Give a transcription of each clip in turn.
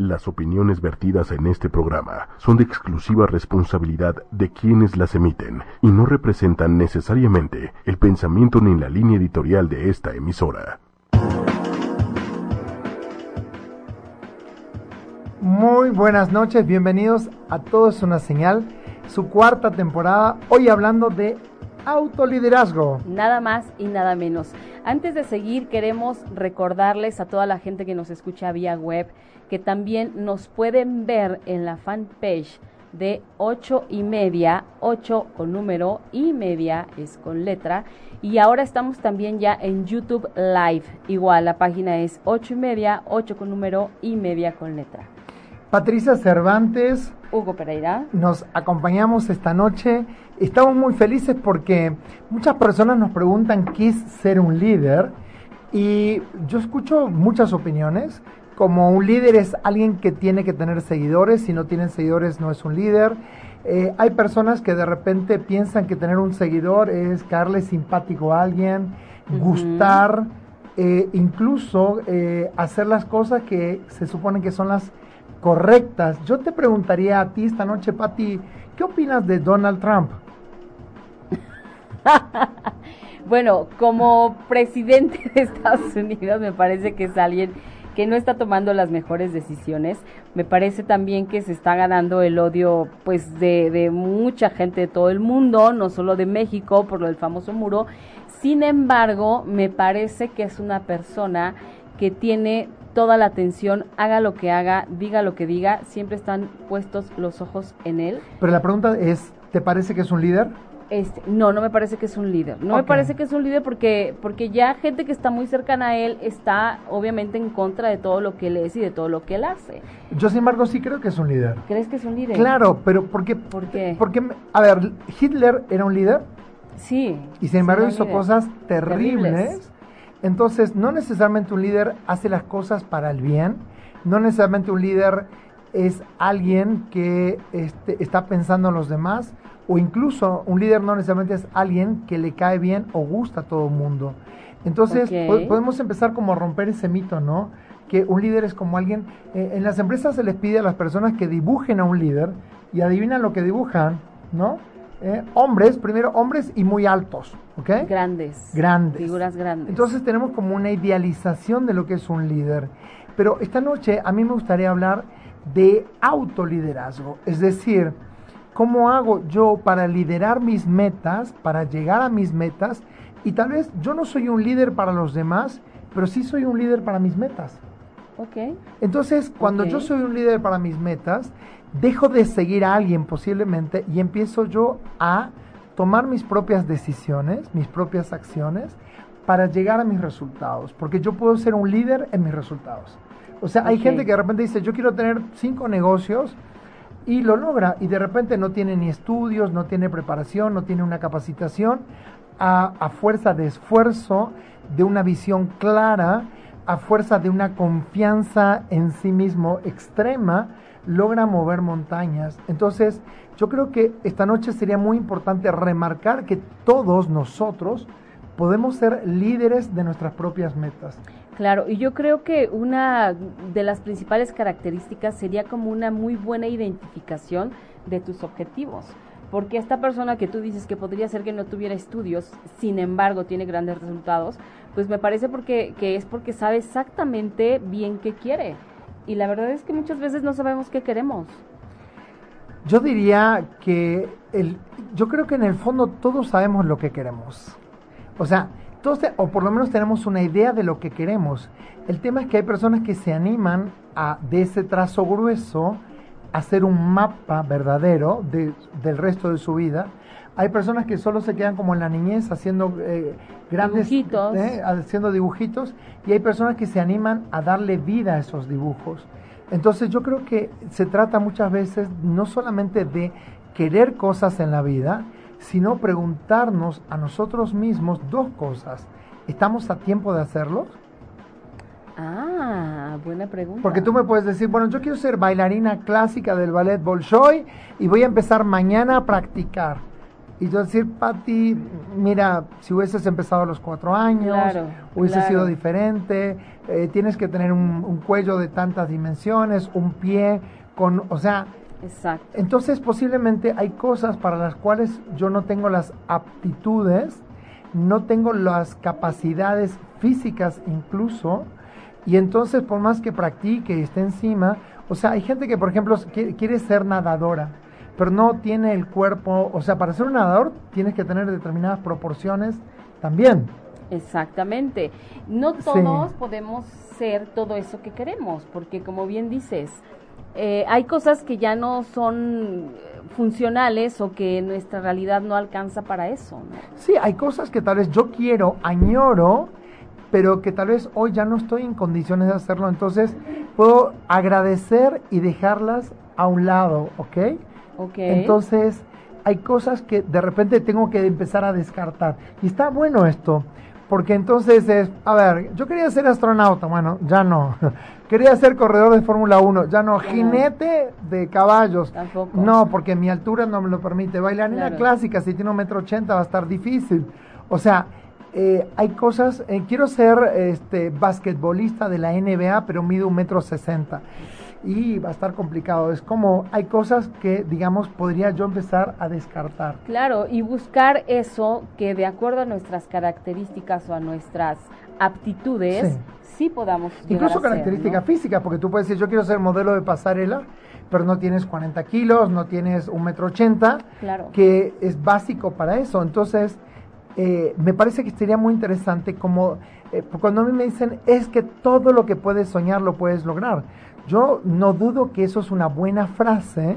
Las opiniones vertidas en este programa son de exclusiva responsabilidad de quienes las emiten y no representan necesariamente el pensamiento ni la línea editorial de esta emisora. Muy buenas noches, bienvenidos a Todo es una señal, su cuarta temporada, hoy hablando de autoliderazgo. Nada más y nada menos. Antes de seguir, queremos recordarles a toda la gente que nos escucha vía web que también nos pueden ver en la fanpage de 8 y media, 8 con número y media es con letra. Y ahora estamos también ya en YouTube Live. Igual la página es 8 y media, 8 con número y media con letra. Patricia Cervantes. Hugo Pereira. Nos acompañamos esta noche. Estamos muy felices porque muchas personas nos preguntan qué es ser un líder. Y yo escucho muchas opiniones como un líder es alguien que tiene que tener seguidores, si no tienen seguidores no es un líder. Eh, hay personas que de repente piensan que tener un seguidor es caerle simpático a alguien, gustar, eh, incluso eh, hacer las cosas que se supone que son las correctas. Yo te preguntaría a ti esta noche, Patti, ¿qué opinas de Donald Trump? bueno, como presidente de Estados Unidos me parece que es alguien que no está tomando las mejores decisiones. Me parece también que se está ganando el odio pues de, de mucha gente de todo el mundo, no solo de México por lo del famoso muro. Sin embargo, me parece que es una persona que tiene toda la atención, haga lo que haga, diga lo que diga, siempre están puestos los ojos en él. Pero la pregunta es, ¿te parece que es un líder? Este, no, no me parece que es un líder. No me parece que es un líder porque, porque ya gente que está muy cercana a él está obviamente en contra de todo lo que él es y de todo lo que él hace. Yo, sin embargo, sí creo que es un líder. ¿Crees que es un líder? Claro, pero ¿por qué? ¿Por qué? Porque, a ver, Hitler era un líder. Sí. Y sin embargo hizo cosas terribles. Entonces, no necesariamente un líder hace las cosas para el bien. No necesariamente un líder es alguien que este, está pensando en los demás o incluso un líder no necesariamente es alguien que le cae bien o gusta a todo el mundo. Entonces podemos empezar como a romper ese mito, ¿no? Que un líder es como alguien, eh, en las empresas se les pide a las personas que dibujen a un líder y adivinan lo que dibujan, ¿no? Eh, hombres, primero hombres y muy altos, ¿ok? Grandes. Grandes. Figuras grandes. Entonces tenemos como una idealización de lo que es un líder. Pero esta noche a mí me gustaría hablar de autoliderazgo, es decir, ¿Cómo hago yo para liderar mis metas, para llegar a mis metas? Y tal vez yo no soy un líder para los demás, pero sí soy un líder para mis metas. Entonces, cuando yo soy un líder para mis metas, dejo de seguir a alguien posiblemente y empiezo yo a tomar mis propias decisiones, mis propias acciones para llegar a mis resultados, porque yo puedo ser un líder en mis resultados. O sea, hay gente que de repente dice, yo quiero tener cinco negocios, y lo logra y de repente no tiene ni estudios, no tiene preparación, no tiene una capacitación, a, a, fuerza de esfuerzo, de una visión clara, a fuerza de una confianza en sí mismo extrema, logra mover montañas. Entonces, yo creo que esta noche sería muy importante remarcar que todos nosotros podemos ser líderes de nuestras propias metas. Claro, y yo creo que una de las principales características sería como una muy buena identificación de tus objetivos. Porque esta persona que tú dices que podría ser que no tuviera estudios, sin embargo tiene grandes resultados, pues me parece porque, que es porque sabe exactamente bien qué quiere. Y la verdad es que muchas veces no sabemos qué queremos. Yo diría que el, yo creo que en el fondo todos sabemos lo que queremos. O sea, o por lo menos tenemos una idea de lo que queremos. El tema es que hay personas que se animan a, de ese trazo grueso, hacer un mapa verdadero del resto de su vida. Hay personas que solo se quedan como en la niñez haciendo eh, grandes dibujitos. Eh, haciendo dibujitos y hay personas que se animan a darle vida a esos dibujos. Entonces yo creo que se trata muchas veces no solamente de querer cosas en la vida, sino preguntarnos a nosotros mismos dos cosas. ¿Estamos a tiempo de hacerlo? Ah, buena pregunta. Porque tú me puedes decir, bueno, yo quiero ser bailarina clásica del ballet Bolshoi y voy a empezar mañana a practicar. Y yo decir, Patti, mira, si hubieses empezado a los cuatro años, hubiese sido diferente, eh, tienes que tener un, cuello de tantas dimensiones, un pie, con, o sea, Exacto. entonces posiblemente hay cosas para las cuales yo no tengo las aptitudes, no tengo las capacidades físicas incluso, y entonces por más que practique y esté encima, o sea, hay gente que por ejemplo quiere ser nadadora, pero no tiene el cuerpo, o sea, para ser un nadador tienes que tener determinadas proporciones también. Exactamente. No todos podemos ser todo eso que queremos, porque como bien dices, eh, hay cosas que ya no son funcionales o que nuestra realidad no alcanza para eso. Sí, hay cosas que tal vez yo quiero, añoro, pero que tal vez hoy ya no estoy en condiciones de hacerlo, entonces puedo agradecer y dejarlas a un lado, ¿ok? Entonces, hay cosas que de repente tengo que empezar a descartar. Y está bueno esto, porque entonces es, a ver, yo quería ser astronauta, bueno, ya no. quería ser corredor de Fórmula 1, ya no. Jinete de caballos, no, porque mi altura no me lo permite. Bailarina clásica, si tiene un metro ochenta va a estar difícil. O sea, eh, hay cosas, eh, quiero ser este basquetbolista de la NBA, pero mido un metro sesenta y va a estar complicado. Es como hay cosas que, digamos, podría yo empezar a descartar. Claro, y buscar eso que de acuerdo a nuestras características o a nuestras aptitudes, sí, podamos. Incluso características físicas, porque tú puedes decir, yo quiero ser modelo de pasarela, pero no tienes 40 kilos, no tienes un metro ochenta, claro. que es básico para eso. Entonces, eh, me parece que sería muy interesante como eh, cuando a mí me dicen es que todo lo que puedes soñar lo puedes lograr. Yo no dudo que eso es una buena frase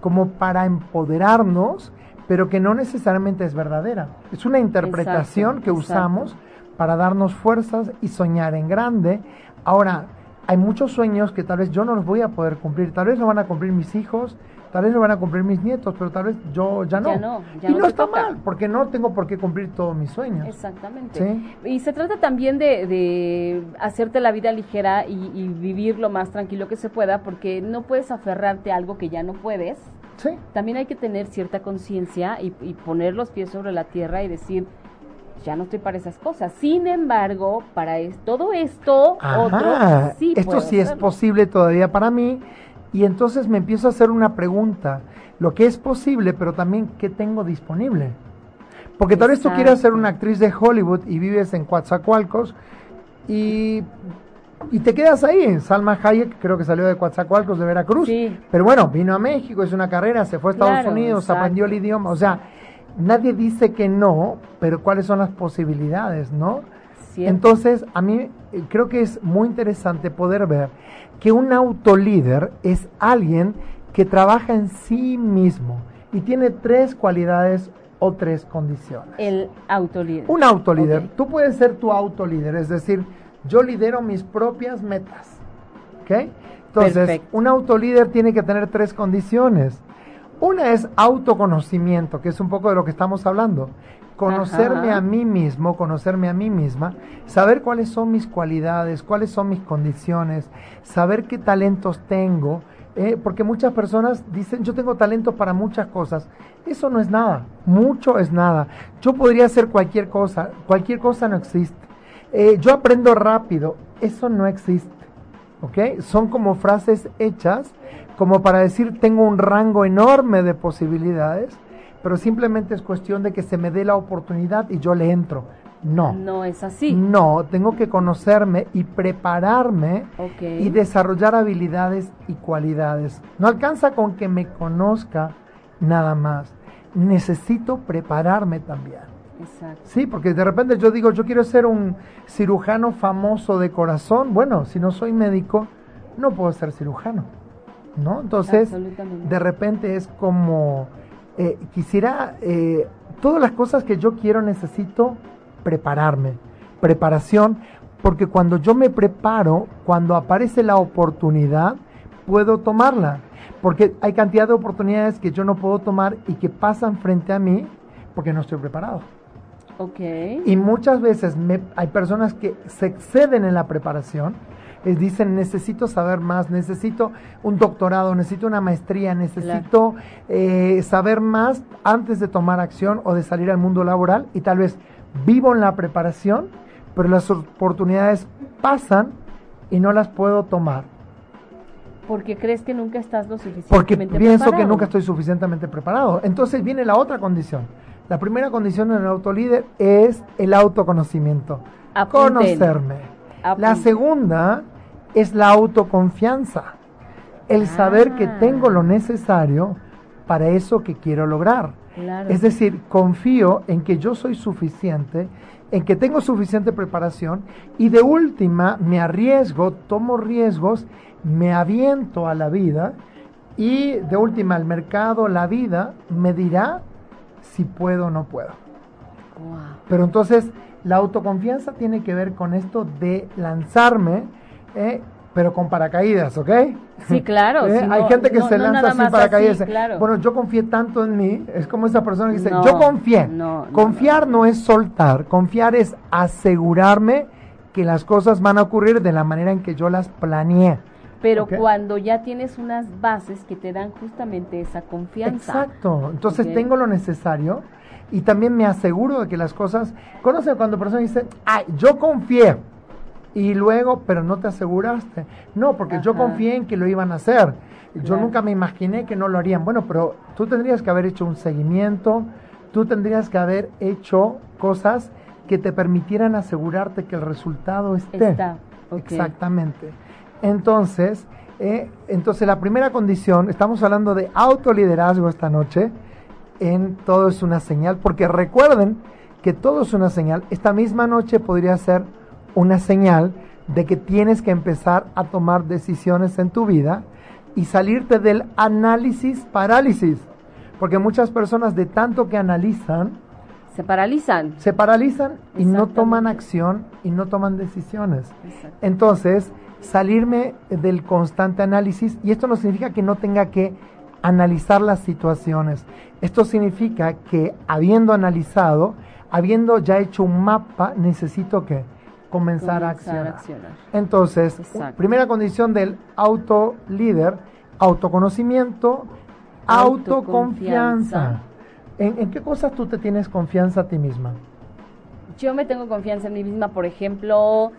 como para empoderarnos, pero que no necesariamente es verdadera. Es una interpretación que usamos para darnos fuerzas y soñar en grande. Ahora, hay muchos sueños que tal vez yo no los voy a poder cumplir, tal vez lo van a cumplir mis hijos, tal vez lo van a cumplir mis nietos, pero tal vez yo ya no. Ya no y no, está mal, porque no tengo por qué cumplir todos mis sueños. Exactamente. Y se trata también de, hacerte la vida ligera y, vivir lo más tranquilo que se pueda, porque no puedes aferrarte a algo que ya no puedes. Sí. También hay que tener cierta conciencia y, poner los pies sobre la tierra y decir, ya no estoy para esas cosas. Sin embargo, para todo esto, otro, sí esto sí es posible todavía para mí y entonces me empiezo a hacer una pregunta, lo que es posible, pero también qué tengo disponible. Porque tal vez tú quieras ser una actriz de Hollywood y vives en Coatzacoalcos y, y te quedas ahí. Salma Hayek creo que salió de Coatzacoalcos, de Veracruz. Pero bueno, vino a México, es una carrera, se fue a Estados Unidos, aprendió el idioma. O sea, nadie dice que no, pero cuáles son las posibilidades, ¿no? Entonces, a mí eh, creo que es muy interesante poder ver que un autolíder es alguien que trabaja en sí mismo y tiene tres cualidades o tres condiciones. El autolíder. Un autolíder. Tú puedes ser tu autolíder, es decir, yo lidero mis propias metas. ¿Ok? Entonces, un autolíder tiene que tener tres condiciones. Una es autoconocimiento, que es un poco de lo que estamos hablando conocerme a mí mismo, conocerme a mí misma, saber cuáles son mis cualidades, cuáles son mis condiciones, saber qué talentos tengo, eh, porque muchas personas dicen, yo tengo talento para muchas cosas. Eso no es nada, mucho es nada. Yo podría hacer cualquier cosa, cualquier cosa no existe. Eh, yo aprendo rápido, eso no existe. ¿Ok? Son como frases hechas como para decir, tengo un rango enorme de posibilidades pero simplemente es cuestión de que se me dé la oportunidad y yo le entro. No. No es así. No, tengo que conocerme y prepararme y desarrollar habilidades y cualidades. No alcanza con que me conozca nada más. Necesito prepararme también. Exacto. Sí, porque de repente yo digo, yo quiero ser un cirujano famoso de corazón. Bueno, si no soy médico, no puedo ser cirujano. ¿No? Entonces, de repente es como eh, quisiera, eh, todas las cosas que yo quiero necesito prepararme, preparación, porque cuando yo me preparo, cuando aparece la oportunidad, puedo tomarla, porque hay cantidad de oportunidades que yo no puedo tomar y que pasan frente a mí porque no estoy preparado. Okay. Y muchas veces me, hay personas que se exceden en la preparación, dicen necesito saber más, necesito un doctorado, necesito una maestría, necesito eh, saber más antes de tomar acción o de salir al mundo laboral y tal vez vivo en la preparación, pero las oportunidades pasan y no las puedo tomar. Porque crees que nunca estás lo suficientemente. Porque pienso que nunca estoy suficientemente preparado. Entonces viene la otra condición. La primera condición en el autolíder es el autoconocimiento. Conocerme. La segunda es la autoconfianza. El saber que tengo lo necesario para eso que quiero lograr. Es decir, confío en que yo soy suficiente, en que tengo suficiente preparación y de última me arriesgo, tomo riesgos, me aviento a la vida y de última el mercado, la vida me dirá si puedo o no puedo. Pero entonces la autoconfianza tiene que ver con esto de lanzarme, eh, pero con paracaídas, ¿ok? Sí, claro. ¿Eh? Hay gente que se lanza sin paracaídas. Bueno, yo confié tanto en mí, es como esa persona que dice, yo confié. Confiar no es soltar, confiar es asegurarme que las cosas van a ocurrir de la manera en que yo las planeé pero cuando ya tienes unas bases que te dan justamente esa confianza. Exacto, entonces tengo lo necesario y también me aseguro de que las cosas, conoce cuando persona dice, ay, yo confié y luego, pero no te aseguraste. No, porque yo confié en que lo iban a hacer. Yo nunca me imaginé que no lo harían. Bueno, pero tú tendrías que haber hecho un seguimiento, tú tendrías que haber hecho cosas que te permitieran asegurarte que el resultado esté. Está. Exactamente. Entonces, eh, entonces la primera condición, estamos hablando de autoliderazgo esta noche, en todo es una señal, porque recuerden que todo es una señal. Esta misma noche podría ser una señal de que tienes que empezar a tomar decisiones en tu vida y salirte del análisis parálisis. Porque muchas personas de tanto que analizan, se paralizan. Se paralizan y no toman acción y no toman decisiones. Entonces, salirme del constante análisis y esto no significa que no tenga que analizar las situaciones. Esto significa que habiendo analizado, habiendo ya hecho un mapa, necesito que comenzar, a, accionar. Entonces, primera condición del auto líder, autoconocimiento, autoconfianza. ¿En, ¿En qué cosas tú te tienes confianza a ti misma? Yo me tengo confianza en mí misma, por ejemplo,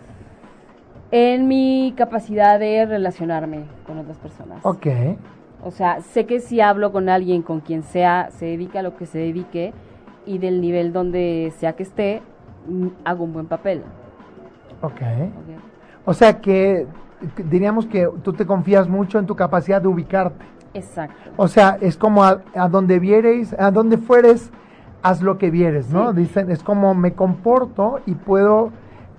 en mi capacidad de relacionarme con otras personas. Ok. O sea, sé que si hablo con alguien, con quien sea, se dedica a lo que se dedique y del nivel donde sea que esté, mm, hago un buen papel. Ok. okay. O sea que diríamos que tú te confías mucho en tu capacidad de ubicarte. Exacto. O sea, es como a, donde vieres, a donde fueres, haz lo que vieres, ¿no? Dicen, es como me comporto y puedo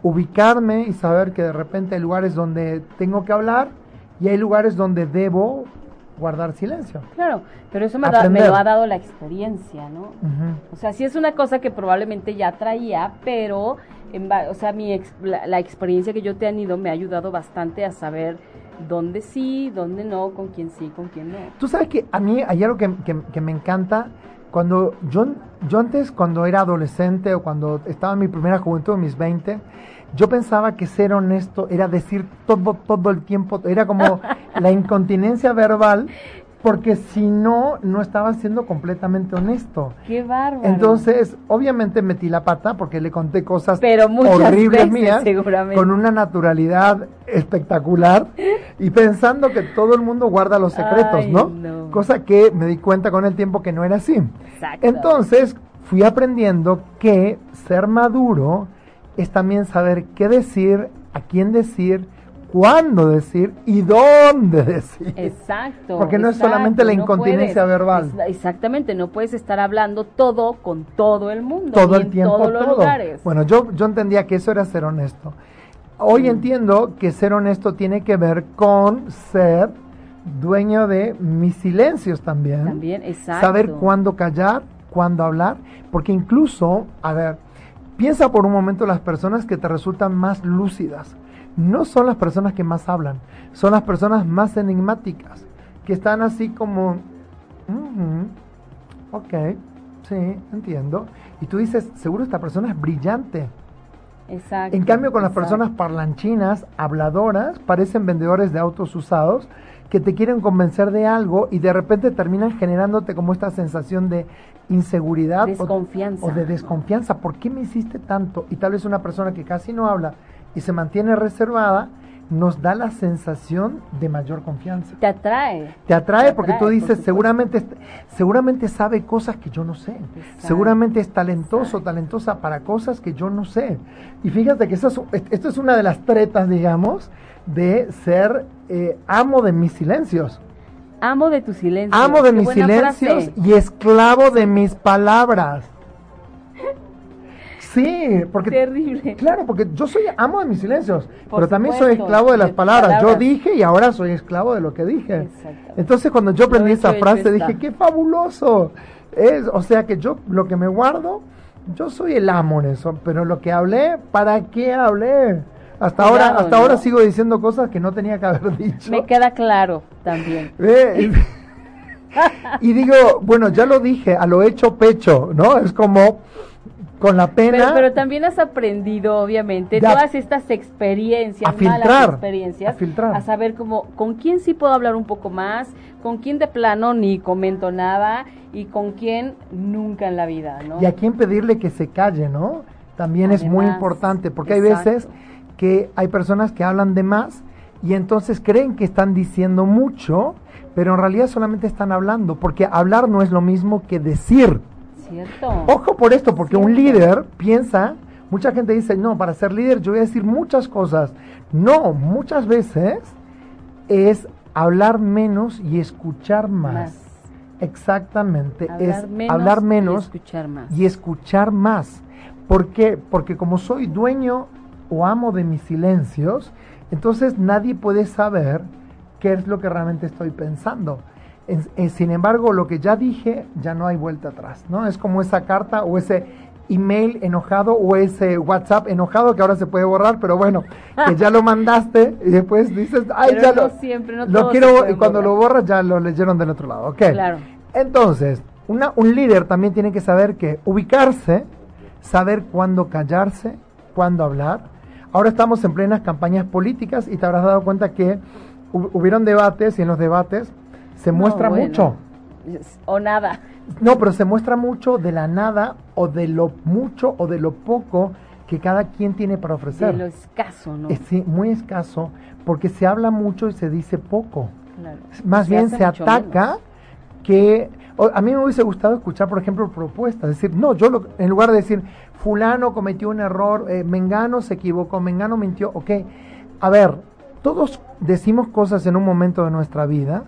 ubicarme y saber que de repente hay lugares donde tengo que hablar y hay lugares donde debo guardar silencio. Claro, pero eso me, lo ha dado la experiencia, ¿no? O sea, sí es una cosa que probablemente ya traía, pero, en, o sea, mi la, experiencia que yo te han ido me ha ayudado bastante a saber dónde sí, dónde no, con quién sí, con quién no. Tú sabes que a mí hay algo que, que me encanta cuando yo, yo antes, cuando era adolescente o cuando estaba en mi primera juventud, en mis 20, yo pensaba que ser honesto era decir todo, todo el tiempo, era como la incontinencia verbal, porque si no, no estaba siendo completamente honesto. Qué bárbaro. Entonces, obviamente metí la pata porque le conté cosas horribles mías, con una naturalidad espectacular y pensando que todo el mundo guarda los secretos, ¿no? Cosa que me di cuenta con el tiempo que no era así. Entonces fui aprendiendo que ser maduro es también saber qué decir, a quién decir, cuándo decir y dónde decir. Exacto. Porque no es solamente la incontinencia verbal. Exactamente, no puedes estar hablando todo con todo el mundo. Todo el tiempo, todos los lugares. Bueno, yo, yo entendía que eso era ser honesto. Hoy entiendo que ser honesto tiene que ver con ser dueño de mis silencios también. También, exacto. Saber cuándo callar, cuándo hablar, porque incluso, a ver, piensa por un momento las personas que te resultan más lúcidas. No son las personas que más hablan, son las personas más enigmáticas, que están así como, ok, Sí, entiendo. Y tú dices, seguro esta persona es brillante. Exacto. En cambio, con las personas parlanchinas, habladoras, parecen vendedores de autos usados que te quieren convencer de algo y de repente terminan generándote como esta sensación de inseguridad desconfianza. O, de desconfianza. ¿Por qué me hiciste tanto? Y tal vez una persona que casi no habla y se mantiene reservada, nos da la sensación de mayor confianza. Te atrae. Te atrae porque tú dices, seguramente, seguramente sabe cosas que yo no sé. Seguramente es talentoso, talentosa para cosas que yo no sé. Y fíjate que eso esto es una de las tretas, digamos, de ser eh, amo de mis silencios. Amo de tus silencios. Amo de mis silencios y esclavo de mis palabras. Sí, porque terrible. Claro, porque yo soy amo de mis silencios, pero también soy esclavo de las palabras. Yo dije y ahora soy esclavo de lo que dije. Entonces cuando yo aprendí esa frase dije, qué fabuloso. Es, o sea que yo lo que me guardo, yo soy el amo en eso, pero lo que hablé, ¿para qué hablé? Hasta ahora, hasta ahora sigo diciendo cosas que no tenía que haber dicho. Me queda claro también. y digo, bueno, ya lo dije, a lo hecho pecho, ¿no? Es como con la pena. Pero, también has aprendido, obviamente, todas estas experiencias, a filtrar, experiencias, a, filtrar. a saber cómo, con quién sí puedo hablar un poco más, con quién de plano ni comento nada y con quién nunca en la vida, ¿no? Y a quién pedirle que se calle, ¿no? También es muy importante, porque hay veces que hay personas que hablan de más y entonces creen que están diciendo mucho, pero en realidad solamente están hablando, porque hablar no es lo mismo que decir. Ojo por esto, porque un líder piensa, mucha gente dice, no, para ser líder yo voy a decir muchas cosas. No, muchas veces es hablar menos y escuchar más. Exactamente, es hablar menos y escuchar más. Y escuchar más. ¿Por qué? Porque como soy dueño o amo de mis silencios, entonces nadie puede saber qué es lo que realmente estoy pensando. Eh, sin embargo, lo que ya dije, ya no hay vuelta atrás, ¿no? Es como esa carta o ese email enojado o ese WhatsApp enojado que ahora se puede borrar, pero bueno, que ya lo mandaste y después dices, ay, ya lo, siempre, no lo quiero, y cuando lo borras ya lo leyeron del otro lado, ok. Claro. Entonces, una, un líder también tiene que saber que ubicarse, saber cuándo callarse, cuándo hablar. Ahora estamos en plenas campañas políticas y te habrás dado cuenta que hubieron debates y en los debates se muestra mucho. O nada. No, pero se muestra mucho de la nada o de lo mucho o de lo poco que cada quien tiene para ofrecer. De lo escaso, ¿no? sí, muy escaso, porque se habla mucho y se dice poco. Más bien se ataca que... a mí me hubiese gustado escuchar, por ejemplo, propuestas. Decir, no, yo lo, en lugar de decir, fulano cometió un error, eh, Mengano se equivocó, Mengano mintió, ok. A ver, todos decimos cosas en un momento de nuestra vida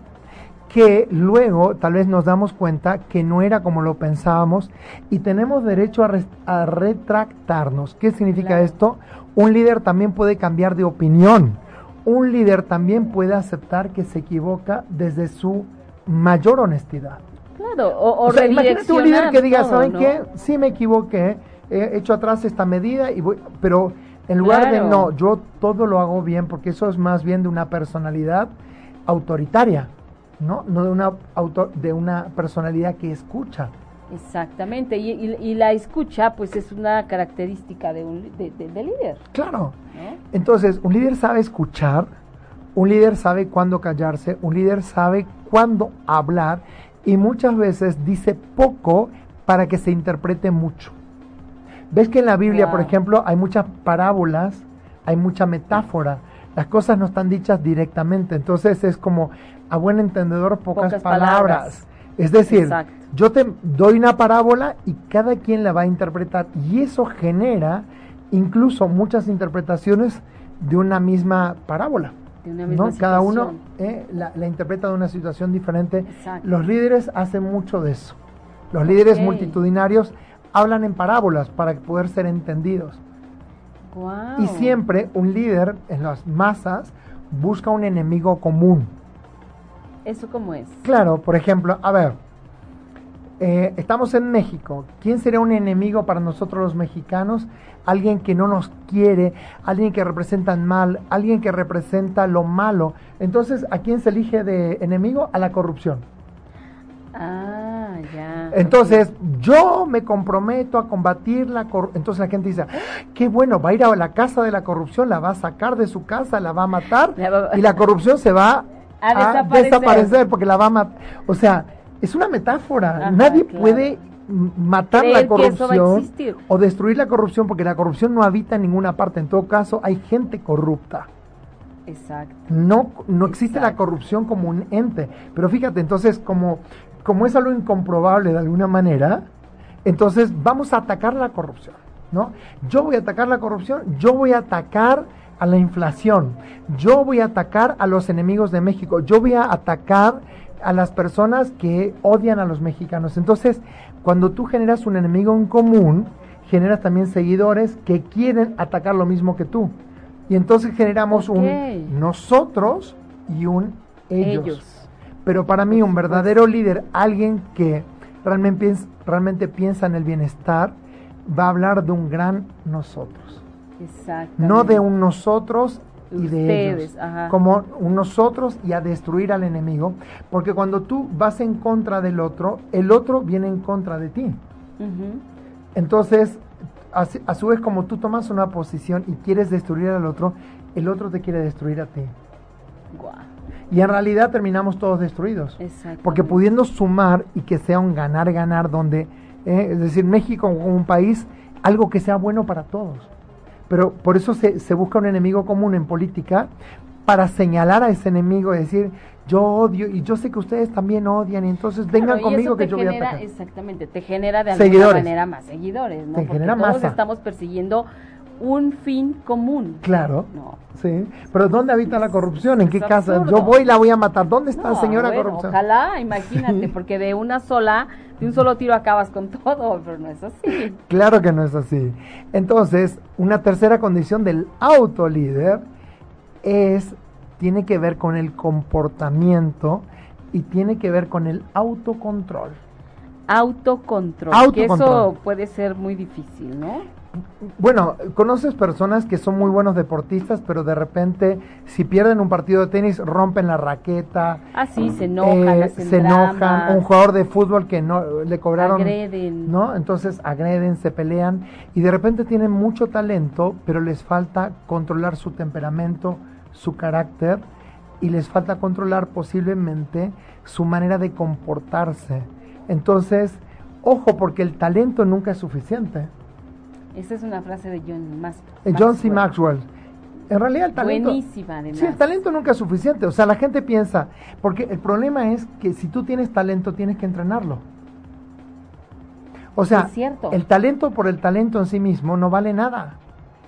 que luego tal vez nos damos cuenta que no era como lo pensábamos y tenemos derecho a, retractarnos. ¿Qué significa esto? Un líder también puede cambiar de opinión. Un líder también puede aceptar que se equivoca desde su mayor honestidad. Claro, o, o, imagínate un líder que diga, ¿saben qué? Sí me equivoqué, he hecho atrás esta medida, y voy, pero en lugar de no, yo todo lo hago bien, porque eso es más bien de una personalidad autoritaria. ¿No? No de una, autor, de una personalidad que escucha. Exactamente, y, la escucha pues es una característica de un de, líder. Claro. Entonces, un líder sabe escuchar, un líder sabe cuándo callarse, un líder sabe cuándo hablar y muchas veces dice poco para que se interprete mucho. ¿Ves que en la Biblia, por ejemplo, hay muchas parábolas, hay mucha metáfora? Las cosas no están dichas directamente, entonces es como a buen entendedor pocas, palabras. Es decir, yo te doy una parábola y cada quien la va a interpretar y eso genera incluso muchas interpretaciones de una misma parábola. ¿no? Cada uno eh, la, interpreta de una situación diferente. Los líderes hacen mucho de eso. Los líderes multitudinarios hablan en parábolas para poder ser entendidos. Y siempre un líder en las masas busca un enemigo común. ¿Eso cómo es? Claro, por ejemplo, a ver, eh, estamos en México. ¿Quién sería un enemigo para nosotros los mexicanos? Alguien que no nos quiere, alguien que representa mal, alguien que representa lo malo. Entonces, ¿a quién se elige de enemigo? A la corrupción. Ah, ya. Entonces, yo me comprometo a combatir la corrupción. Entonces la gente dice, ¡Ah, qué bueno, va a ir a la casa de la corrupción, la va a sacar de su casa, la va a matar y la corrupción se va a, desaparecer. porque la va a matar. O sea, es una metáfora. Nadie puede matar la corrupción o destruir la corrupción porque la corrupción no habita en ninguna parte. En todo caso, hay gente corrupta. Exacto. No, no existe la corrupción como un ente. Pero fíjate, entonces, como, como es algo incomprobable de alguna manera, entonces vamos a atacar la corrupción. ¿no? Yo voy a atacar la corrupción, yo voy a atacar a la inflación, yo voy a atacar a los enemigos de México, yo voy a atacar a las personas que odian a los mexicanos. Entonces, cuando tú generas un enemigo en común, generas también seguidores que quieren atacar lo mismo que tú. Y entonces generamos un nosotros y un ellos. Pero para mí un verdadero líder, alguien que realmente piensa, realmente piensa en el bienestar, va a hablar de un gran nosotros. No de un nosotros y de ellos. Como un nosotros y a destruir al enemigo. Porque cuando tú vas en contra del otro, el otro viene en contra de ti. Entonces, a, su vez como tú tomas una posición y quieres destruir al otro, el otro te quiere destruir a ti. Y en realidad terminamos todos destruidos. Porque pudiendo sumar y que sea un ganar-ganar donde, eh, es decir, México como un país, algo que sea bueno para todos. Pero por eso se, se busca un enemigo común en política para señalar a ese enemigo y decir, yo odio y yo sé que ustedes también odian y entonces vengan conmigo que yo voy a atacar. Exactamente, te genera de alguna manera más seguidores, ¿no? Te Porque todos estamos persiguiendo un fin común. Claro. No. Sí. Pero ¿dónde habita la corrupción? ¿En qué casa? Yo voy y la voy a matar. ¿Dónde está señora corrupción? Ojalá, imagínate, porque de una sola, de un solo tiro acabas con todo, pero no es así. Claro que no es así. Entonces, una tercera condición del autolíder es tiene que ver con el comportamiento y tiene que ver con el autocontrol. Autocontrol, autocontrol. que eso puede ser muy difícil, ¿no? Bueno, conoces personas que son muy buenos deportistas, pero de repente, si pierden un partido de tenis, rompen la raqueta. Ah, sí, se enojan, eh, se enojan. Un jugador de fútbol que no le cobraron. Agreden. ¿No? Entonces agreden, se pelean y de repente tienen mucho talento, pero les falta controlar su temperamento, su carácter y les falta controlar posiblemente su manera de comportarse. Entonces, ojo, porque el talento nunca es suficiente. Esa es una frase de John Maxwell. Eh, John C. Maxwell. En realidad el talento... Buenísima, además. Sí, el talento nunca es suficiente. O sea, la gente piensa... Porque el problema es que si tú tienes talento, tienes que entrenarlo. O sea, el talento por el talento en sí mismo no vale nada.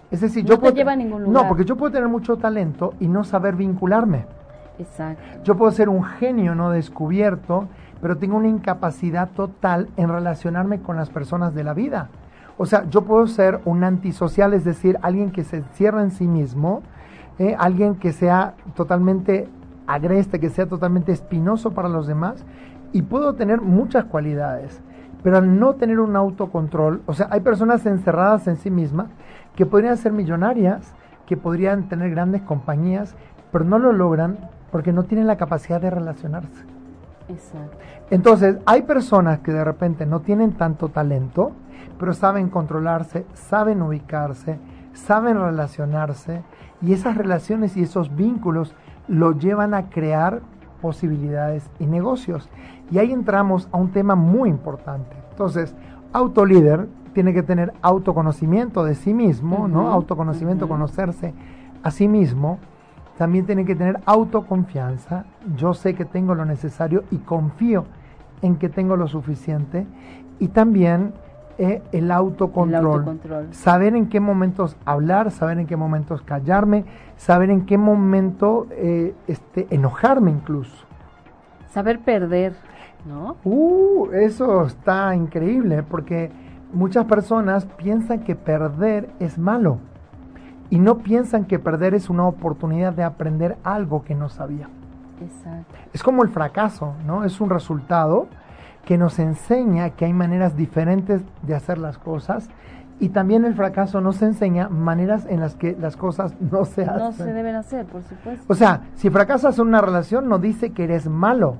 Es decir, no yo te lleva a ningún lugar. No, porque yo puedo tener mucho talento y no saber vincularme. Exacto. Yo puedo ser un genio no descubierto, pero tengo una incapacidad total en relacionarme con las personas de la vida. O sea, yo puedo ser un antisocial, es decir, alguien que se encierra en sí mismo, eh, alguien que sea totalmente agreste, que sea totalmente espinoso para los demás, y puedo tener muchas cualidades, pero al no tener un autocontrol, o sea, hay personas encerradas en sí mismas que podrían ser millonarias, que podrían tener grandes compañías, pero no lo logran porque no tienen la capacidad de relacionarse. Exacto. Entonces, hay personas que de repente no tienen tanto talento, pero saben controlarse, saben ubicarse, saben relacionarse, y esas relaciones y esos vínculos lo llevan a crear posibilidades y negocios. Y ahí entramos a un tema muy importante. Entonces, autolíder tiene que tener autoconocimiento de sí mismo, ¿no? Autoconocimiento, conocerse a sí mismo. También tiene que tener autoconfianza. Yo sé que tengo lo necesario y confío en que tengo lo suficiente. Y también eh, el, autocontrol. Saber en qué momentos hablar, saber en qué momentos callarme, saber en qué momento eh, este, enojarme incluso. Saber perder, ¿no? Uh, eso está increíble porque muchas personas piensan que perder es malo y no piensan que perder es una oportunidad de aprender algo que no sabía. Exacto. Es como el fracaso, ¿no? Es un resultado que nos enseña que hay maneras diferentes de hacer las cosas y también el fracaso nos enseña maneras en las que las cosas no se hacen. No se deben hacer, por supuesto. O sea, si fracasas en una relación no dice que eres malo,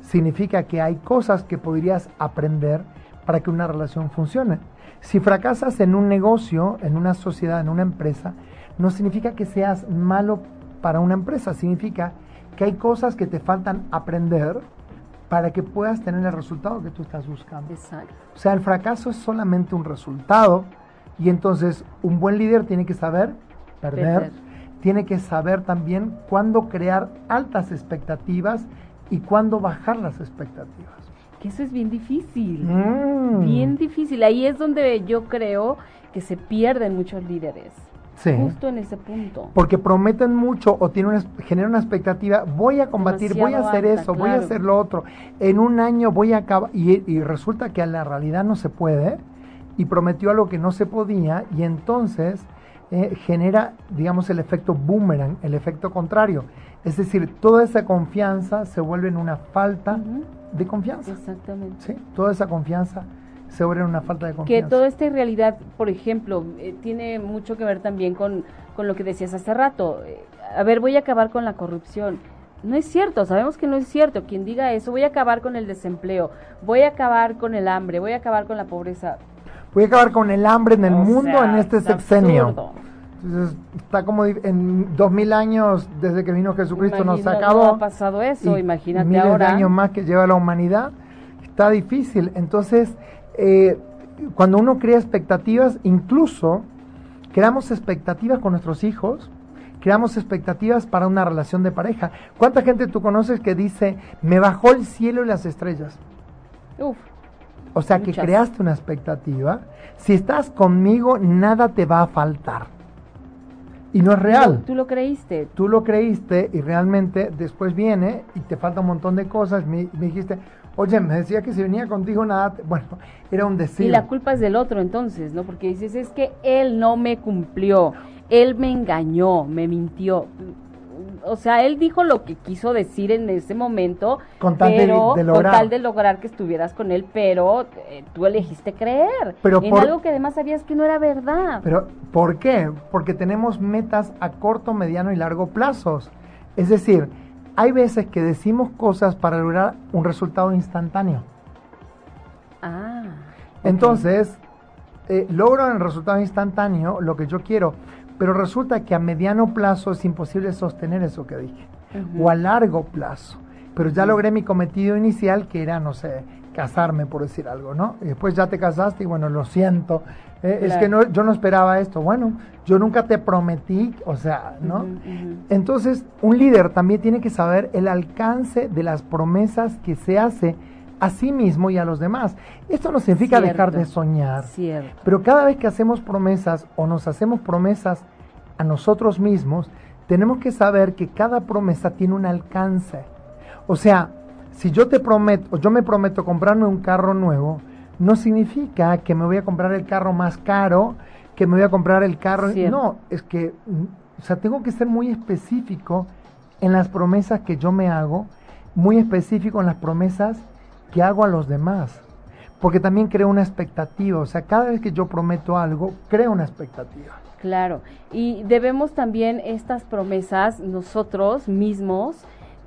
significa que hay cosas que podrías aprender para que una relación funcione. Si fracasas en un negocio, en una sociedad, en una empresa, no significa que seas malo para una empresa, significa que hay cosas que te faltan aprender para que puedas tener el resultado que tú estás buscando. Exacto. O sea, el fracaso es solamente un resultado y entonces un buen líder tiene que saber perder, tiene que saber también cuándo crear altas expectativas y cuándo bajar las expectativas. Que eso es bien difícil, mm. bien difícil. Ahí es donde yo creo que se pierden muchos líderes. Sí. Justo en ese punto. Porque prometen mucho o tienen una, generan una expectativa, voy a combatir, voy a hacer eso, voy a hacer lo otro, en un año voy a acabar, y, y resulta que a la realidad no se puede, y prometió algo que no se podía, y entonces eh, genera, digamos, el efecto boomerang, el efecto contrario. Es decir, toda esa confianza se vuelve en una falta de confianza. Exactamente. ¿Sí? Toda esa confianza en una falta de confianza. Que toda esta realidad, por ejemplo, eh, tiene mucho que ver también con, con lo que decías hace rato. Eh, a ver, voy a acabar con la corrupción. No es cierto, sabemos que no es cierto. Quien diga eso, voy a acabar con el desempleo, voy a acabar con el hambre, voy a acabar con la pobreza. Voy a acabar con el hambre en el mundo en este sexenio. Entonces, está como en dos mil años desde que vino Jesucristo nos acabó. No ha pasado eso, imagínate miles ahora. de años más que lleva la humanidad. Está difícil. Entonces, eh, cuando uno crea expectativas, incluso creamos expectativas con nuestros hijos, creamos expectativas para una relación de pareja. ¿Cuánta gente tú conoces que dice, me bajó el cielo y las estrellas? Uf. O sea que creaste una expectativa. Si estás conmigo, nada te va a faltar. Y no es real. Tú, lo creíste. Tú lo creíste y realmente después viene y te falta un montón de cosas. Me, dijiste, oye, me decía que si venía contigo nada, bueno, era un decir. Y la culpa es del otro entonces, ¿no? Porque dices, es que él no me cumplió, él me engañó, me mintió o sea, él dijo lo que quiso decir en ese momento, con tal, de, lograr. Con tal de lograr que estuvieras con él, pero eh, tú elegiste creer pero en algo que además sabías que no era verdad. Pero, ¿por qué? Porque tenemos metas a corto, mediano y largo plazos. Es decir, hay veces que decimos cosas para lograr un resultado instantáneo. Ah. Entonces, eh, logro el resultado instantáneo lo que yo quiero pero resulta que a mediano plazo es imposible sostener eso que dije, o a largo plazo. Pero ya logré mi cometido inicial, que era, no sé, casarme, por decir algo, ¿no? Y después ya te casaste y bueno, lo siento, eh, es que no, yo no esperaba esto. Bueno, yo nunca te prometí, o sea, ¿no? Entonces, un líder también tiene que saber el alcance de las promesas que se hace a sí mismo y a los demás. Esto no significa dejar de soñar, pero cada vez que hacemos promesas o nos hacemos promesas a nosotros mismos, tenemos que saber que cada promesa tiene un alcance. O sea, si yo te prometo, yo me prometo comprarme un carro nuevo, no significa que me voy a comprar el carro más caro, que me voy a comprar el carro. No, es que, o sea, tengo que ser muy específico en las promesas que yo me hago, muy específico en las promesas que hago a los demás. Porque también creo una expectativa. O sea, cada vez que yo prometo algo, creo una expectativa. Claro. Y debemos también estas promesas nosotros mismos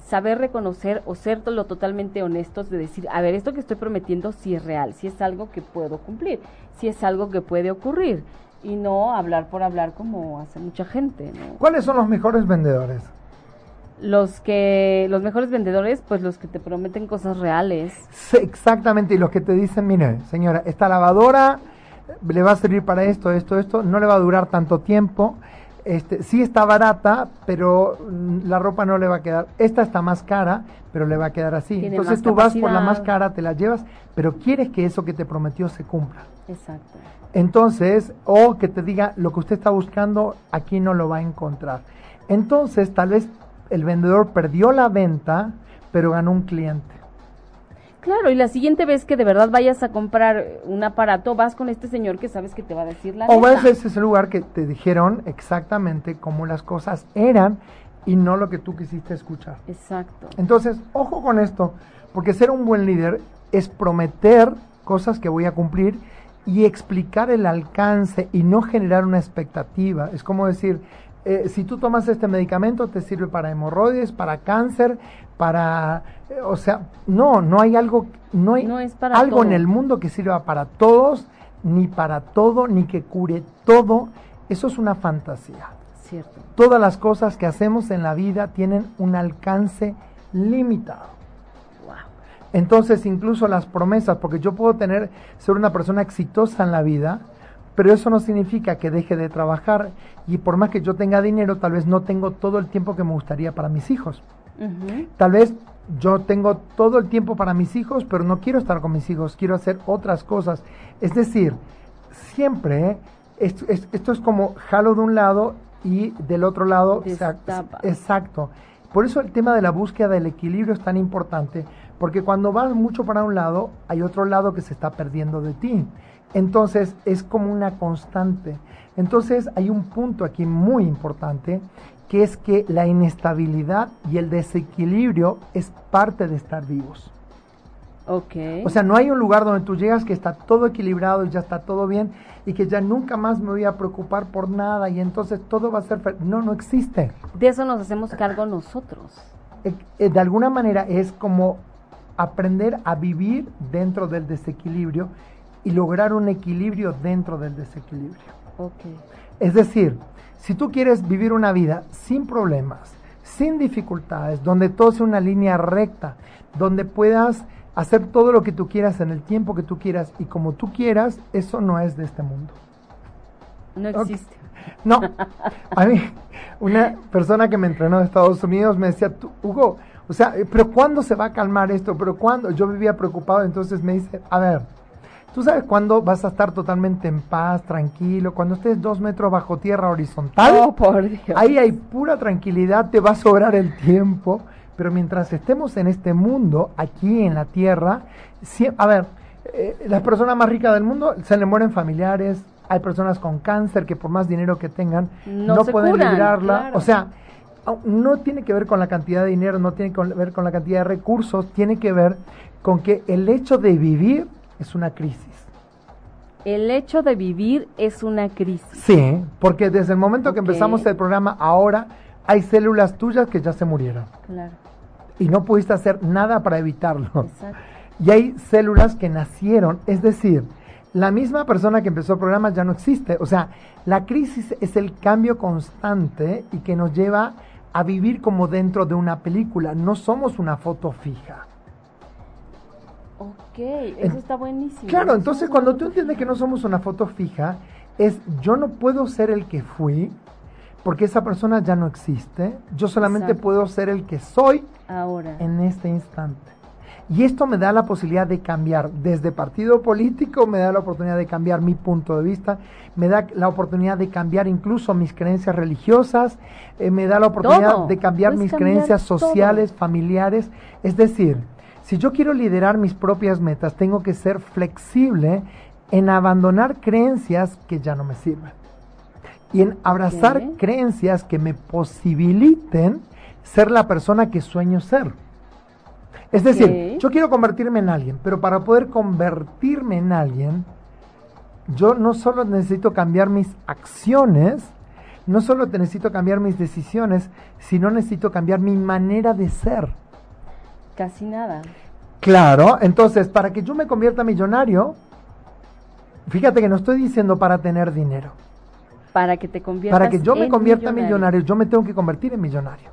saber reconocer o ser lo totalmente honestos de decir, a ver, esto que estoy prometiendo si es real, si es algo que puedo cumplir, si es algo que puede ocurrir y no hablar por hablar como hace mucha gente. ¿Cuáles son los mejores vendedores? los que los mejores vendedores pues los que te prometen cosas reales exactamente y los que te dicen mire señora esta lavadora le va a servir para esto esto esto no le va a durar tanto tiempo este sí está barata pero mm, la ropa no le va a quedar. Esta está más cara pero le va a quedar así. Entonces tú vas por la más cara te la llevas pero quieres que eso que te prometió se cumpla. Exacto. Entonces o que te diga lo que usted está buscando aquí no lo va a encontrar entonces tal vez el vendedor perdió la venta, pero ganó un cliente. Claro, y la siguiente vez que de verdad vayas a comprar un aparato, vas con este señor que sabes que te va a decir la O vas a ese lugar que te dijeron exactamente cómo las cosas eran y no lo que tú quisiste escuchar. Exacto. Entonces, ojo con esto, porque ser un buen líder es prometer cosas que voy a cumplir y explicar el alcance y no generar una expectativa. Es como decir, eh, si tú tomas este medicamento te sirve para hemorroides, para cáncer, para, eh, o sea, no, no hay algo, no hay algo en el mundo que sirva para todos, ni para todo, ni que cure todo. Eso es una fantasía. Cierto. Todas las cosas que hacemos en la vida tienen un alcance limitado. Entonces, incluso las promesas, porque yo puedo tener, ser una persona exitosa en la vida, pero eso no significa que deje de trabajar y por más que yo tenga dinero, tal vez no tengo todo el tiempo que me gustaría para mis hijos. Tal vez yo tengo todo el tiempo para mis hijos, pero no quiero estar con mis hijos, quiero hacer otras cosas. Es decir, siempre esto, es como jalo de un lado y del otro lado... exacto. Por eso el tema de la búsqueda del equilibrio es tan importante, porque cuando vas mucho para un lado, hay otro lado que se está perdiendo de ti. Entonces es como una constante. Entonces hay un punto aquí muy importante que es que la inestabilidad y el desequilibrio es parte de estar vivos. Okay. O sea, no hay un lugar donde tú llegas que está todo equilibrado y ya está todo bien y que ya nunca más me voy a preocupar por nada y entonces todo va a ser... No, no existe. De eso nos hacemos cargo nosotros. Eh, eh, de alguna manera es como aprender a vivir dentro del desequilibrio y lograr un equilibrio dentro del desequilibrio. Okay. Es decir, si tú quieres vivir una vida sin problemas, sin dificultades, donde todo sea una línea recta, donde puedas hacer todo lo que tú quieras en el tiempo que tú quieras y como tú quieras, eso no es de este mundo. No existe. No. A mí, una persona que me entrenó de Estados Unidos me decía, Hugo, o sea, pero ¿cuándo se va a calmar esto? ¿Pero cuándo? Yo vivía preocupado, entonces me dice, a ver, ¿Tú sabes cuándo vas a estar totalmente en paz, tranquilo? Cuando estés dos metros bajo tierra horizontal. Oh, por Dios. Ahí hay pura tranquilidad, te va a sobrar el tiempo. Pero mientras estemos en este mundo, aquí en la tierra, a ver, eh, las personas más ricas del mundo se le mueren familiares. Hay personas con cáncer que por más dinero que tengan no, pueden librarla. O sea, no tiene que ver con la cantidad de dinero, no tiene que ver con la cantidad de recursos, tiene que ver con que el hecho de vivir es una crisis. El hecho de vivir es una crisis. Sí, porque desde el momento que empezamos el programa, ahora hay células tuyas que ya se murieron. Claro. Y no pudiste hacer nada para evitarlo. Exacto. Y hay células que nacieron, es decir, la misma persona que empezó el programa ya no existe. O sea, la crisis es el cambio constante y que nos lleva a vivir como dentro de una película. No somos una foto fija. Ok, eso está buenísimo. Claro, entonces cuando tú entiendes que no somos una foto fija, es yo no puedo ser el que fui, porque esa persona ya no existe, yo solamente puedo ser el que soy ahora en este instante. Y esto me da la posibilidad de cambiar desde partido político, me da la oportunidad de cambiar mi punto de vista, me da la oportunidad de cambiar incluso mis creencias religiosas, eh, me da la oportunidad de cambiar mis creencias sociales, familiares. Es decir, si yo quiero liderar mis propias metas, tengo que ser flexible en abandonar creencias que ya no me sirven y en abrazar creencias que me posibiliten ser la persona que sueño ser. Es decir, yo quiero convertirme en alguien, pero para poder convertirme en alguien, yo no solo necesito cambiar mis acciones, no solo necesito cambiar mis decisiones, sino necesito cambiar mi manera de ser. Casi nada. Claro, entonces para que yo me convierta millonario, fíjate que no estoy diciendo para tener dinero. Para que te conviertas Para que yo me convierta millonario. yo me tengo que convertir en millonario.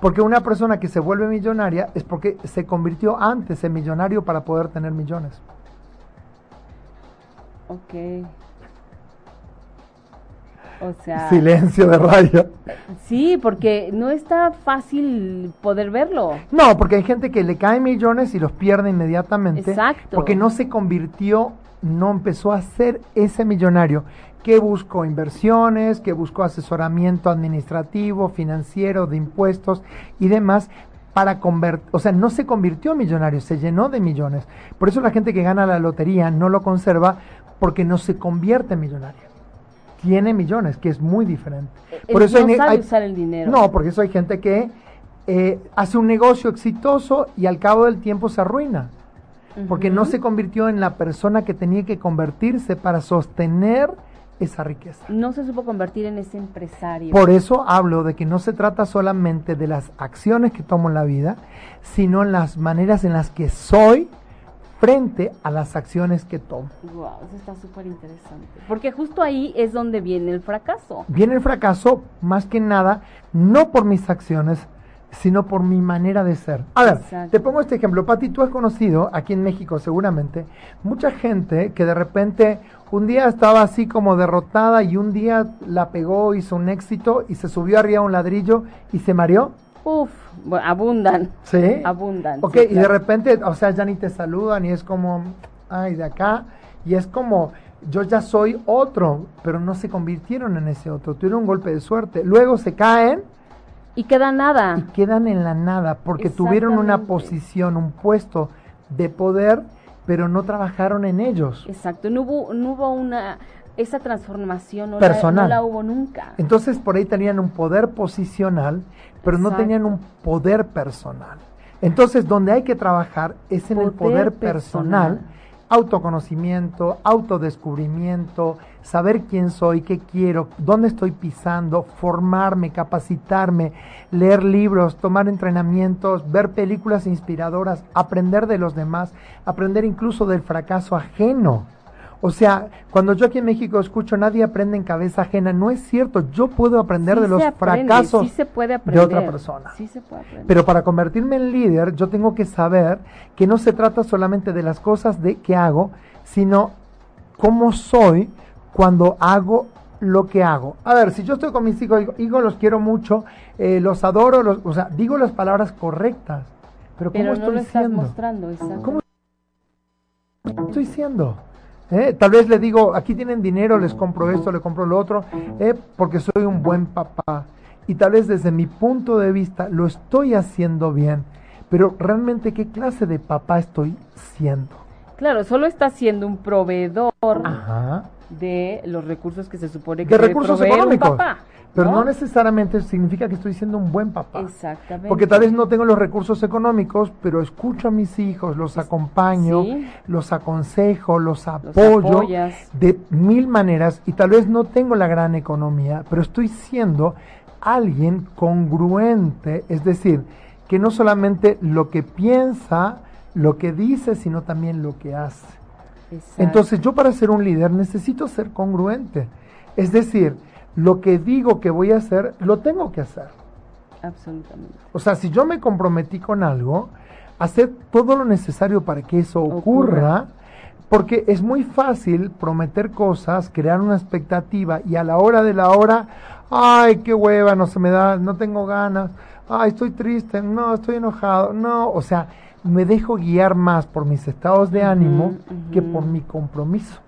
Porque una persona que se vuelve millonaria es porque se convirtió antes en millonario para poder tener millones. Ok. O sea, Silencio de rayo. Sí, porque no está fácil poder verlo. No, porque hay gente que le cae millones y los pierde inmediatamente. Exacto. Porque no se convirtió, no empezó a ser ese millonario que buscó inversiones, que buscó asesoramiento administrativo, financiero, de impuestos y demás para convertir, o sea, no se convirtió en millonario, se llenó de millones. Por eso la gente que gana la lotería no lo conserva porque no se convierte en millonario tiene millones, que es muy diferente. Por eso no sabe usar el dinero. No, porque eso hay gente que eh, hace un negocio exitoso y al cabo del tiempo se arruina. Porque no se convirtió en la persona que tenía que convertirse para sostener esa riqueza. No se supo convertir en ese empresario. Por eso hablo de que no se trata solamente de las acciones que tomo en la vida, sino en las maneras en las que soy frente a las acciones que tomo. Wow, eso está súper interesante. Porque justo ahí es donde viene el fracaso. Viene el fracaso más que nada, no por mis acciones, sino por mi manera de ser. A ver, te pongo este ejemplo. Pati, tú has conocido aquí en México seguramente mucha gente que de repente un día estaba así como derrotada y un día la pegó, hizo un éxito y se subió arriba a un ladrillo y se mareó. Uf, abundan. Sí. Abundan. Ok, y de repente, o sea, ya ni te saludan y es como, ay, de acá. Y es como, yo ya soy otro, pero no se convirtieron en ese otro. Tuvieron un golpe de suerte. Luego se caen. Y quedan nada. Y quedan en la nada, porque tuvieron una posición, un puesto de poder, pero no trabajaron en ellos. Exacto, no hubo, no hubo una esa transformación no personal. La, no la hubo nunca. Entonces por ahí tenían un poder posicional, pero no tenían un poder personal. Entonces donde hay que trabajar es en el poder personal, autoconocimiento, autodescubrimiento, saber quién soy, qué quiero, dónde estoy pisando, formarme, capacitarme, leer libros, tomar entrenamientos, ver películas inspiradoras, aprender de los demás, aprender incluso del fracaso ajeno. O sea, cuando yo aquí en México escucho nadie aprende en cabeza ajena, no es cierto. Yo puedo aprender de los fracasos de otra persona. Sí se puede aprender. Pero para convertirme en líder, yo tengo que saber que no se trata solamente de las cosas de, que hago, sino cómo soy cuando hago lo que hago. A ver, si yo estoy con mis hijos, digo, los quiero mucho, eh, los adoro, los, o sea, digo las palabras correctas. Pero, ¿cómo estoy lo estás mostrando, ¿Cómo estoy siendo? ¿Eh? Tal vez le digo, aquí tienen dinero, les compro esto, le compro lo otro, ¿eh? porque soy un buen papá. Y tal vez desde mi punto de vista lo estoy haciendo bien, pero realmente qué clase de papá estoy siendo. Claro, solo está siendo un proveedor de los recursos que se supone que de recursos económicos. papá. Pero ¿no? necesariamente significa que estoy siendo un buen papá. Exactamente. Porque tal vez no tengo los recursos económicos, pero escucho a mis hijos, los acompaño, los aconsejo, los apoyo de mil maneras y tal vez no tengo la gran economía, pero estoy siendo alguien congruente, es decir, que no solamente lo que piensa, lo que dice, sino también lo que hace. Entonces yo para ser un líder necesito ser congruente. Es decir, lo que digo que voy a hacer, lo tengo que hacer. Absolutamente. O sea, si yo me comprometí con algo, hacer todo lo necesario para que eso ocurra, porque es muy fácil prometer cosas, crear una expectativa y a la hora de la hora, ay, qué hueva, no se me da, no tengo ganas, ay, estoy triste, no, estoy enojado, no, o sea, me dejo guiar más por mis estados de ánimo que por mi compromiso.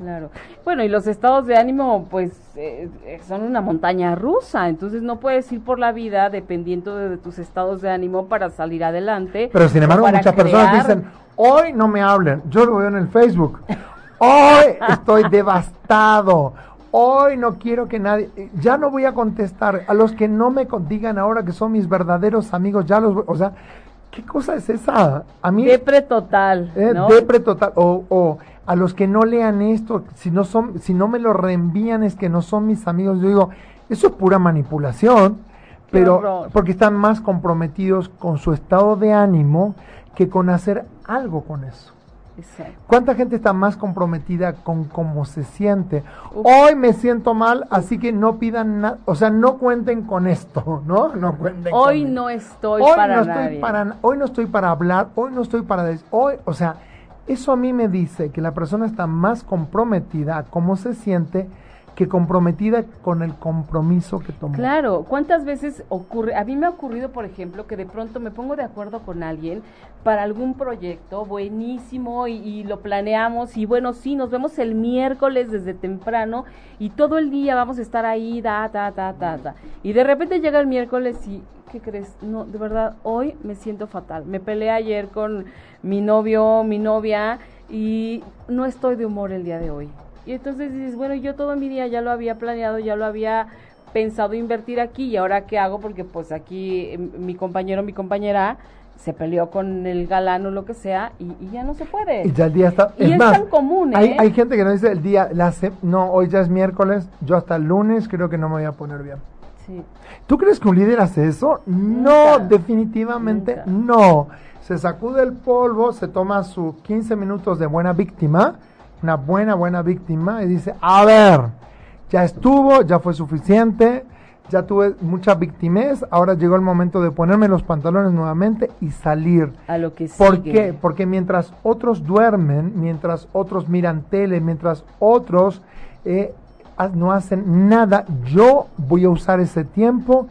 Claro. Bueno, y los estados de ánimo, pues, eh, eh, son una montaña rusa, entonces no puedes ir por la vida dependiendo de, tus estados de ánimo para salir adelante. Pero sin embargo, muchas personas dicen, hoy no me hablen, yo lo veo en el Facebook, hoy estoy devastado, hoy no quiero que nadie, ya no voy a contestar, a los que no me digan ahora que son mis verdaderos amigos, ya los, o sea, ¿qué cosa es esa? A mí... Depre total. Eh, Depre total, o... o a los que no lean esto, si no son, si no me lo reenvían es que no son mis amigos. Yo digo, eso es pura manipulación, pero porque están más comprometidos con su estado de ánimo que con hacer algo con eso. ¿Cuánta gente está más comprometida con cómo se siente? Hoy me siento mal, así que no pidan nada, o sea, no cuenten con esto, ¿no? No cuenten Hoy no estoy hoy para no estoy para hoy no estoy para hablar, hoy no estoy para hoy, o sea, eso a mí me dice que la persona está más comprometida a cómo se siente que comprometida con el compromiso que tomó. Claro, ¿cuántas veces ocurre? A mí me ha ocurrido, por ejemplo, que de pronto me pongo de acuerdo con alguien para algún proyecto buenísimo y, lo planeamos y bueno, sí, nos vemos el miércoles desde temprano y todo el día vamos a estar ahí, da, da, da, da, da. Y de repente llega el miércoles y, ¿qué crees? No, de verdad, hoy me siento fatal. Me peleé ayer con mi novio, mi novia, y no estoy de humor el día de hoy. Y entonces dices, bueno, yo todo mi día ya lo había planeado, ya lo había pensado invertir aquí y ahora qué hago porque pues aquí em, mi compañero, mi compañera se peleó con el galán o lo que sea y, ya no se puede. Y ya el día está. Y es, tan común, ¿eh? Hay, gente que no dice el día, la no, hoy ya es miércoles, yo hasta el lunes creo que no me voy a poner bien. Sí. ¿Tú crees que un líder hace eso? no, definitivamente no. Se sacude el polvo, se toma sus 15 minutos de buena víctima, una buena, buena víctima, y dice, a ver, ya estuvo, ya fue suficiente, ya tuve mucha victimez, ahora llegó el momento de ponerme los pantalones nuevamente y salir. A lo que ¿Por qué? Porque mientras otros duermen, mientras otros miran tele, mientras otros eh, no hacen nada, yo voy a usar ese tiempo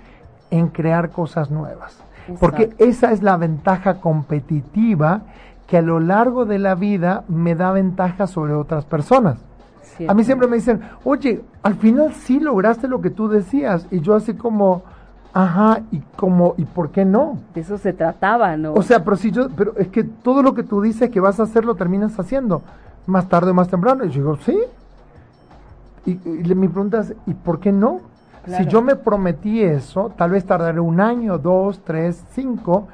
en crear cosas nuevas. Porque esa es la ventaja competitiva que a lo largo de la vida me da ventaja sobre otras personas. A mí siempre me dicen, oye, al final sí lograste lo que tú decías. Y yo así como, ajá, y como, ¿y por qué no? De eso se trataba, ¿no? O sea, pero si yo, pero es que todo lo que tú dices que vas a hacer lo terminas haciendo, más tarde o más temprano. Y yo digo, sí. Y, mi pregunta es, ¿y por qué no? Si yo me prometí eso, tal vez tardaré un año, dos, tres, cinco,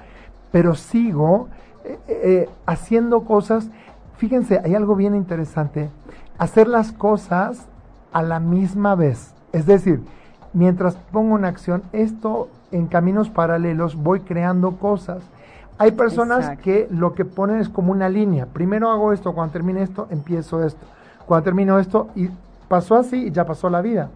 pero sigo eh, eh, haciendo cosas. Fíjense, hay algo bien interesante hacer las cosas a la misma vez. Es decir, mientras pongo una acción, esto en caminos paralelos voy creando cosas. Hay personas que lo que ponen es como una línea. Primero hago esto, cuando termine esto, empiezo esto. Cuando termino esto, y pasó así y ya pasó la vida.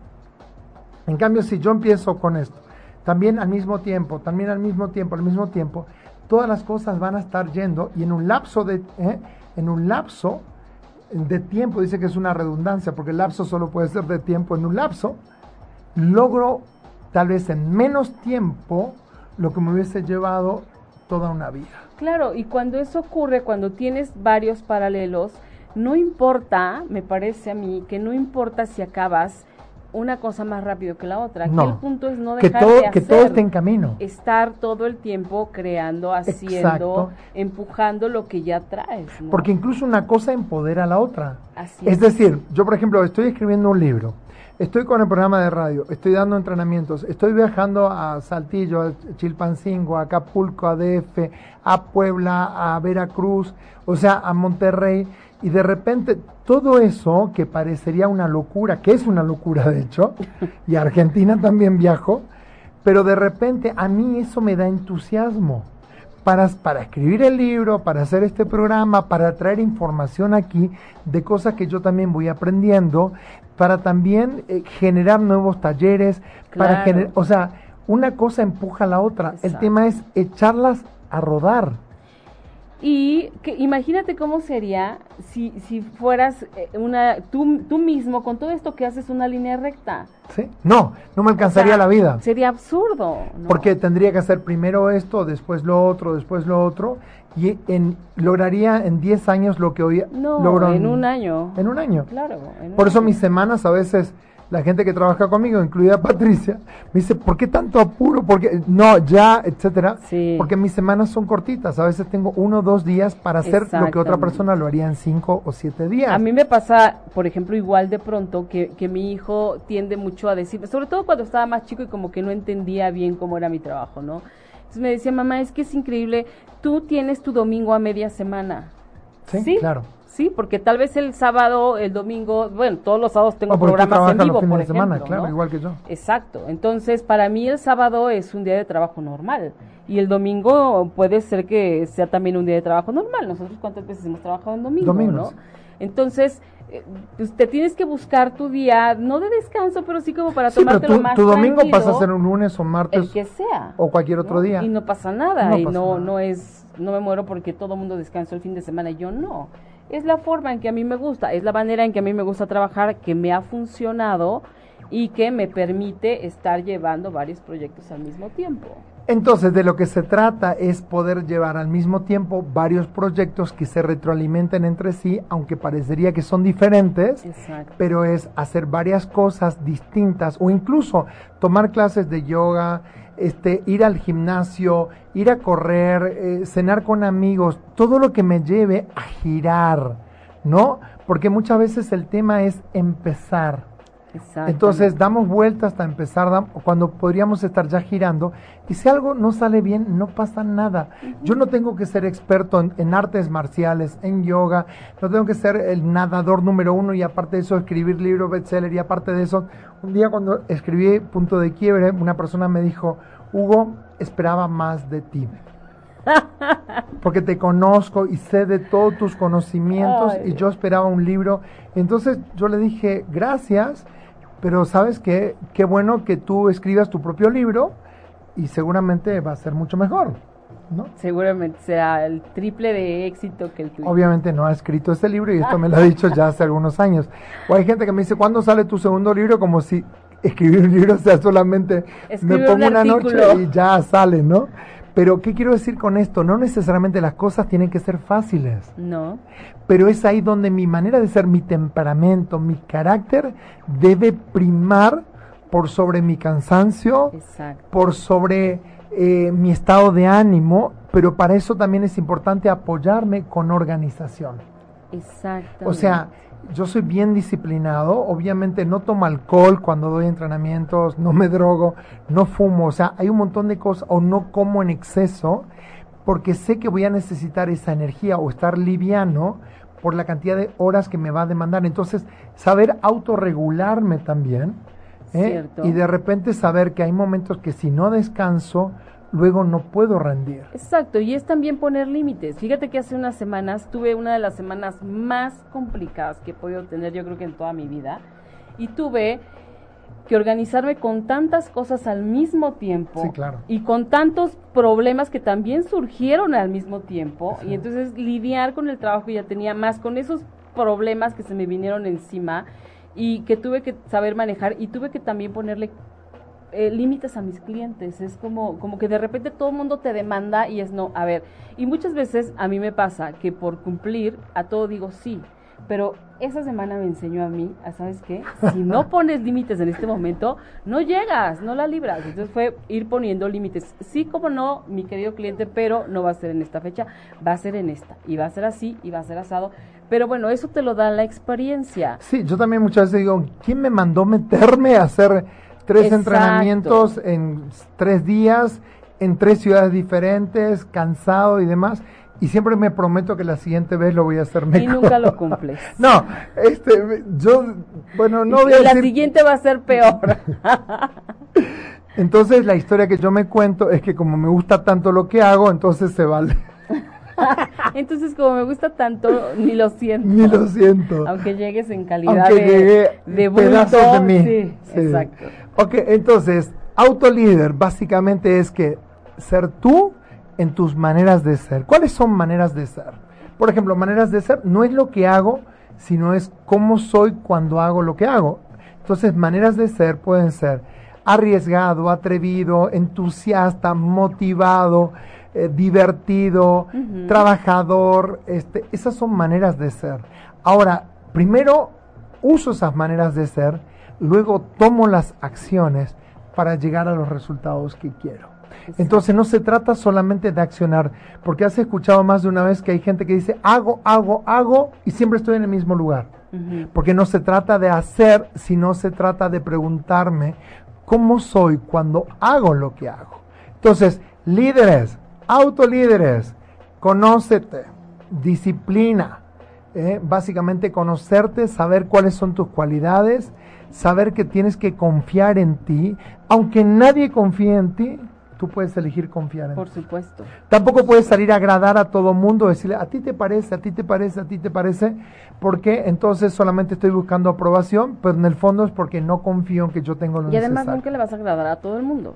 En cambio, si yo empiezo con esto, también al mismo tiempo, también al mismo tiempo, al mismo tiempo, todas las cosas van a estar yendo y en un lapso de, ¿eh? en un lapso de tiempo, dice que es una redundancia, porque el lapso solo puede ser de tiempo en un lapso, logro tal vez en menos tiempo lo que me hubiese llevado toda una vida. Claro, y cuando eso ocurre, cuando tienes varios paralelos, no importa, me parece a mí, que no importa si acabas una cosa más rápido que la otra. Aquí el punto es no dejar que todo, de hacer, que todo esté en camino. Estar todo el tiempo creando, haciendo, empujando lo que ya traes. Porque incluso una cosa empodera a la otra. es, decir, yo por ejemplo estoy escribiendo un libro, estoy con el programa de radio, estoy dando entrenamientos, estoy viajando a Saltillo, a Chilpancingo, a Acapulco, a DF, a Puebla, a Veracruz, o sea, a Monterrey y de repente todo eso que parecería una locura, que es una locura de hecho, y a Argentina también viajo, pero de repente a mí eso me da entusiasmo para, para escribir el libro, para hacer este programa, para traer información aquí de cosas que yo también voy aprendiendo, para también eh, generar nuevos talleres, para generar, o sea, una cosa empuja a la otra. El tema es echarlas a rodar. Y que, imagínate cómo sería si, si fueras eh, una tú, tú mismo con todo esto que haces una línea recta. Sí, no, no me alcanzaría la vida. Sería absurdo. Porque tendría que hacer primero esto, después lo otro, después lo otro, y en, lograría en 10 años lo que hoy no, logro en, un año. En un año. Claro. Por eso mis semanas a veces la gente que trabaja conmigo, incluida Patricia, me dice, ¿por qué tanto apuro? Porque no, ya, etcétera. Porque mis semanas son cortitas. A veces tengo uno o dos días para hacer lo que otra persona lo haría en cinco o siete días. A mí me pasa, por ejemplo, igual de pronto que, que mi hijo tiende mucho a decir, sobre todo cuando estaba más chico y como que no entendía bien cómo era mi trabajo, ¿no? Entonces me decía, mamá, es que es increíble, tú tienes tu domingo a media semana. Sí, claro. Sí, porque tal vez el sábado, el domingo, bueno, todos los sábados tengo programas en vivo, por ejemplo. semana, claro, igual que yo. Exacto. Entonces, para mí el sábado es un día de trabajo normal y el domingo puede ser que sea también un día de trabajo normal. Nosotros cuántas veces hemos trabajado en domingo, ¿no? Entonces, eh, pues te tienes que buscar tu día, no de descanso, pero sí como para sí, tomártelo tu, más tu domingo pasa a ser un lunes o martes. El que sea. O cualquier otro día. Y no pasa nada. y no, no es, no me muero porque todo el mundo descansa el fin de semana y yo no es la forma en que a mí me gusta, es la manera en que a mí me gusta trabajar, que me ha funcionado y que me permite estar llevando varios proyectos al mismo tiempo. Entonces, de lo que se trata es poder llevar al mismo tiempo varios proyectos que se retroalimenten entre sí, aunque parecería que son diferentes, pero es hacer varias cosas distintas o incluso tomar clases de yoga, este, ir al gimnasio, ir a correr, eh, cenar con amigos, todo lo que me lleve a girar, ¿no? Porque muchas veces el tema es empezar. Entonces damos vueltas hasta empezar, cuando podríamos estar ya girando, y si algo no sale bien, no pasa nada. Yo no tengo que ser experto en, artes marciales, en yoga, no tengo que ser el nadador número uno y aparte de eso escribir libro bestseller y aparte de eso, un día cuando escribí Punto de Quiebre, una persona me dijo, Hugo, esperaba más de ti. Porque te conozco y sé de todos tus conocimientos y yo esperaba un libro. Entonces yo le dije, gracias pero sabes que qué bueno que tú escribas tu propio libro y seguramente va a ser mucho mejor. ¿No? Seguramente será el triple de éxito que el tuyo. Obviamente no ha escrito este libro y esto me lo ha dicho ya hace algunos años. O hay gente que me dice, ¿cuándo sale tu segundo libro? Como si escribir un libro sea solamente me pongo una noche y ya sale, ¿no? Pero, ¿qué quiero decir con esto? No necesariamente las cosas tienen que ser fáciles. No. Pero es ahí donde mi manera de ser, mi temperamento, mi carácter debe primar por sobre mi cansancio, por sobre eh, mi estado de ánimo, pero para eso también es importante apoyarme con organización. Exacto. O sea, yo soy bien disciplinado, obviamente no tomo alcohol cuando doy entrenamientos, no me drogo, no fumo, o sea, hay un montón de cosas, o no como en exceso, porque sé que voy a necesitar esa energía o estar liviano por la cantidad de horas que me va a demandar. Entonces, saber autorregularme también, ¿eh? y de repente saber que hay momentos que si no descanso, luego no puedo rendir. Exacto, y es también poner límites. Fíjate que hace unas semanas tuve una de las semanas más complicadas que he podido tener yo creo que en toda mi vida y tuve que organizarme con tantas cosas al mismo tiempo sí, claro. y con tantos problemas que también surgieron al mismo tiempo y entonces lidiar con el trabajo que ya tenía más con esos problemas que se me vinieron encima y que tuve que saber manejar y tuve que también ponerle eh, límites a mis clientes. Es como, como que de repente todo el mundo te demanda y es no. A ver, y muchas veces a mí me pasa que por cumplir a todo digo sí. Pero esa semana me enseñó a mí, a sabes qué, si no pones límites en este momento, no llegas, no la libras. Entonces fue ir poniendo límites. Sí, como no, mi querido cliente, pero no va a ser en esta fecha, va a ser en esta. Y va a ser así, y va a ser asado. Pero bueno, eso te lo da la experiencia. Sí, yo también muchas veces digo, ¿quién me mandó meterme a hacer tres entrenamientos en tres días, en tres ciudades diferentes, cansado y demás. Y siempre me prometo que la siguiente vez lo voy a hacer mejor. Y nunca lo cumples. no, este, yo, bueno, no voy a La siguiente va a ser peor. entonces la historia que yo me cuento es que como me gusta tanto lo que hago, entonces se vale. Entonces, como me gusta tanto, ni lo siento. Ni lo siento. Aunque llegues en calidad de, de pedazos de mí. Sí, exacto. Ok, entonces, autolíder básicamente es que ser tú en tus maneras de ser. ¿Cuáles son maneras de ser? Por ejemplo, maneras de ser no es lo que hago, sino es cómo soy cuando hago lo que hago. Entonces, maneras de ser pueden ser arriesgado, atrevido, entusiasta, motivado, eh, divertido, trabajador. Este, esas son maneras de ser. Ahora, primero uso esas maneras de ser luego tomo las acciones para llegar a los resultados que quiero. Entonces no se trata solamente de accionar, porque has escuchado más de una vez que hay gente que dice hago, hago, hago y siempre estoy en el mismo lugar. Porque no se trata de hacer, sino se trata de preguntarme cómo soy cuando hago lo que hago. Entonces, líderes, autolíderes, conócete, disciplina, ¿eh? básicamente conocerte, saber cuáles son tus cualidades, saber que tienes que confiar en ti, aunque nadie confíe en ti, tú puedes elegir confiar en Por supuesto. Tampoco puedes salir a agradar a todo mundo, decirle, a ti te parece, a ti te parece, a ti te parece, porque entonces solamente estoy buscando aprobación, pero en el fondo es porque no confío en que yo tengo lo Y además nunca le vas a agradar a todo el mundo.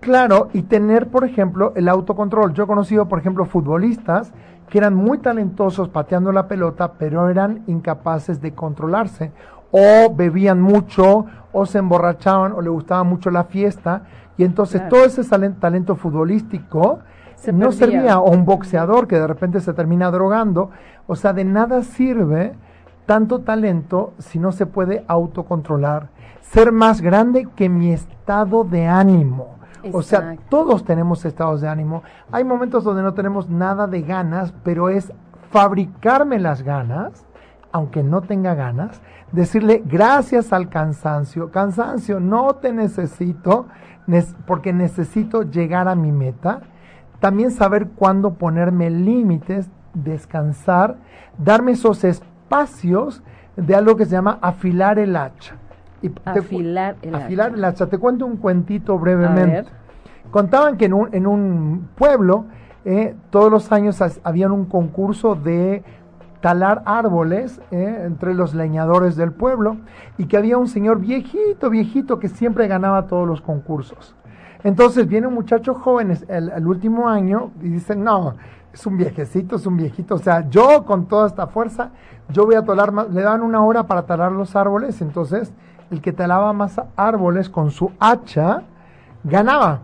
Claro, y tener, por ejemplo, el autocontrol. Yo he conocido, por ejemplo, futbolistas que eran muy talentosos pateando la pelota, pero eran incapaces de controlarse. O bebían mucho, o se emborrachaban, o le gustaba mucho la fiesta, y entonces todo ese talento futbolístico no servía, o un boxeador que de repente se termina drogando, o sea, de nada sirve tanto talento si no se puede autocontrolar, ser más grande que mi estado de ánimo. O sea, todos tenemos estados de ánimo. Hay momentos donde no tenemos nada de ganas, pero es fabricarme las ganas aunque no tenga ganas, decirle gracias al cansancio, cansancio, no te necesito porque necesito llegar a mi meta. También saber cuándo ponerme límites, descansar, darme esos espacios de algo que se llama afilar el hacha. Y afilar el afilar el hacha. Te cuento un cuentito brevemente. Contaban que en un, en un pueblo eh, todos los años había un concurso de talar árboles eh, entre los leñadores del pueblo y que había un señor viejito, viejito que siempre ganaba todos los concursos. Entonces viene un muchacho joven el, último año y dice, no, es un viejecito, es un viejito, o sea, yo con toda esta fuerza, yo voy a talar más, le dan una hora para talar los árboles, entonces el que talaba más árboles con su hacha ganaba.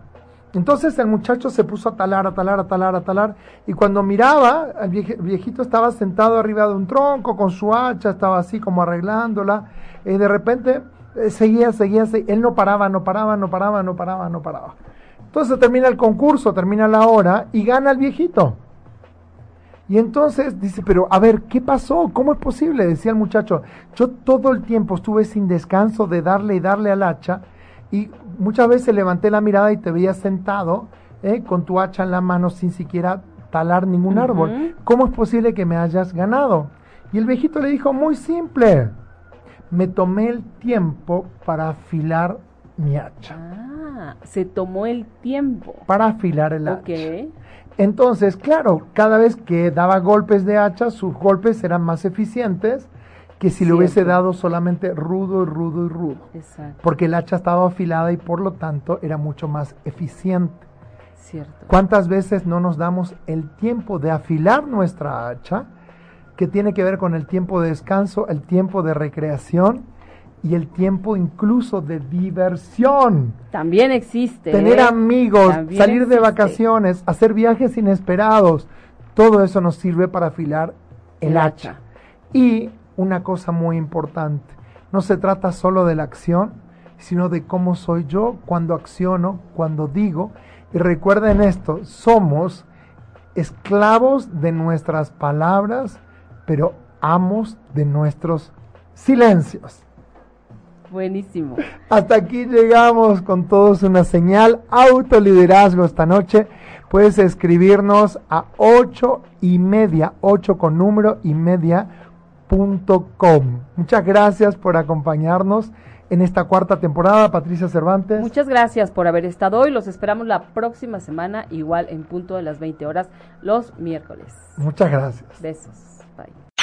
Entonces el muchacho se puso a talar, a talar, a talar, a talar, y cuando miraba, el viejito estaba sentado arriba de un tronco con su hacha, estaba así como arreglándola, y de repente eh, seguía, seguía, seguía, él no paraba, no paraba, no paraba, no paraba, no paraba. Entonces termina el concurso, termina la hora y gana el viejito. Y entonces dice, pero a ver, ¿qué pasó? ¿Cómo es posible? Decía el muchacho, yo todo el tiempo estuve sin descanso de darle y darle al hacha y muchas veces levanté la mirada y te veía sentado eh, con tu hacha en la mano sin siquiera talar ningún árbol. ¿Cómo es posible que me hayas ganado? Y el viejito le dijo, muy simple, me tomé el tiempo para afilar mi hacha. Ah, se tomó el tiempo. Para afilar el hacha. Entonces, claro, cada vez que daba golpes de hacha, sus golpes eran más eficientes que si le hubiese dado solamente rudo y rudo y rudo. Exacto. Porque el hacha estaba afilada y por lo tanto era mucho más eficiente. Cierto. ¿Cuántas veces no nos damos el tiempo de afilar nuestra hacha, que tiene que ver con el tiempo de descanso, el tiempo de recreación y el tiempo incluso de diversión? También existe. Tener ¿eh? amigos, salir de vacaciones, hacer viajes inesperados, todo eso nos sirve para afilar el, hacha. hacha. Y una cosa muy importante. No se trata solo de la acción, sino de cómo soy yo cuando acciono, cuando digo. Y recuerden esto, somos esclavos de nuestras palabras, pero amos de nuestros silencios. Buenísimo. Hasta aquí llegamos con todos una señal autoliderazgo esta noche. Puedes escribirnos a ocho y media, ocho con número y media Com. Muchas gracias por acompañarnos en esta cuarta temporada, Patricia Cervantes. Muchas gracias por haber estado hoy. Los esperamos la próxima semana, igual en punto de las 20 horas, los miércoles. Muchas gracias. Besos.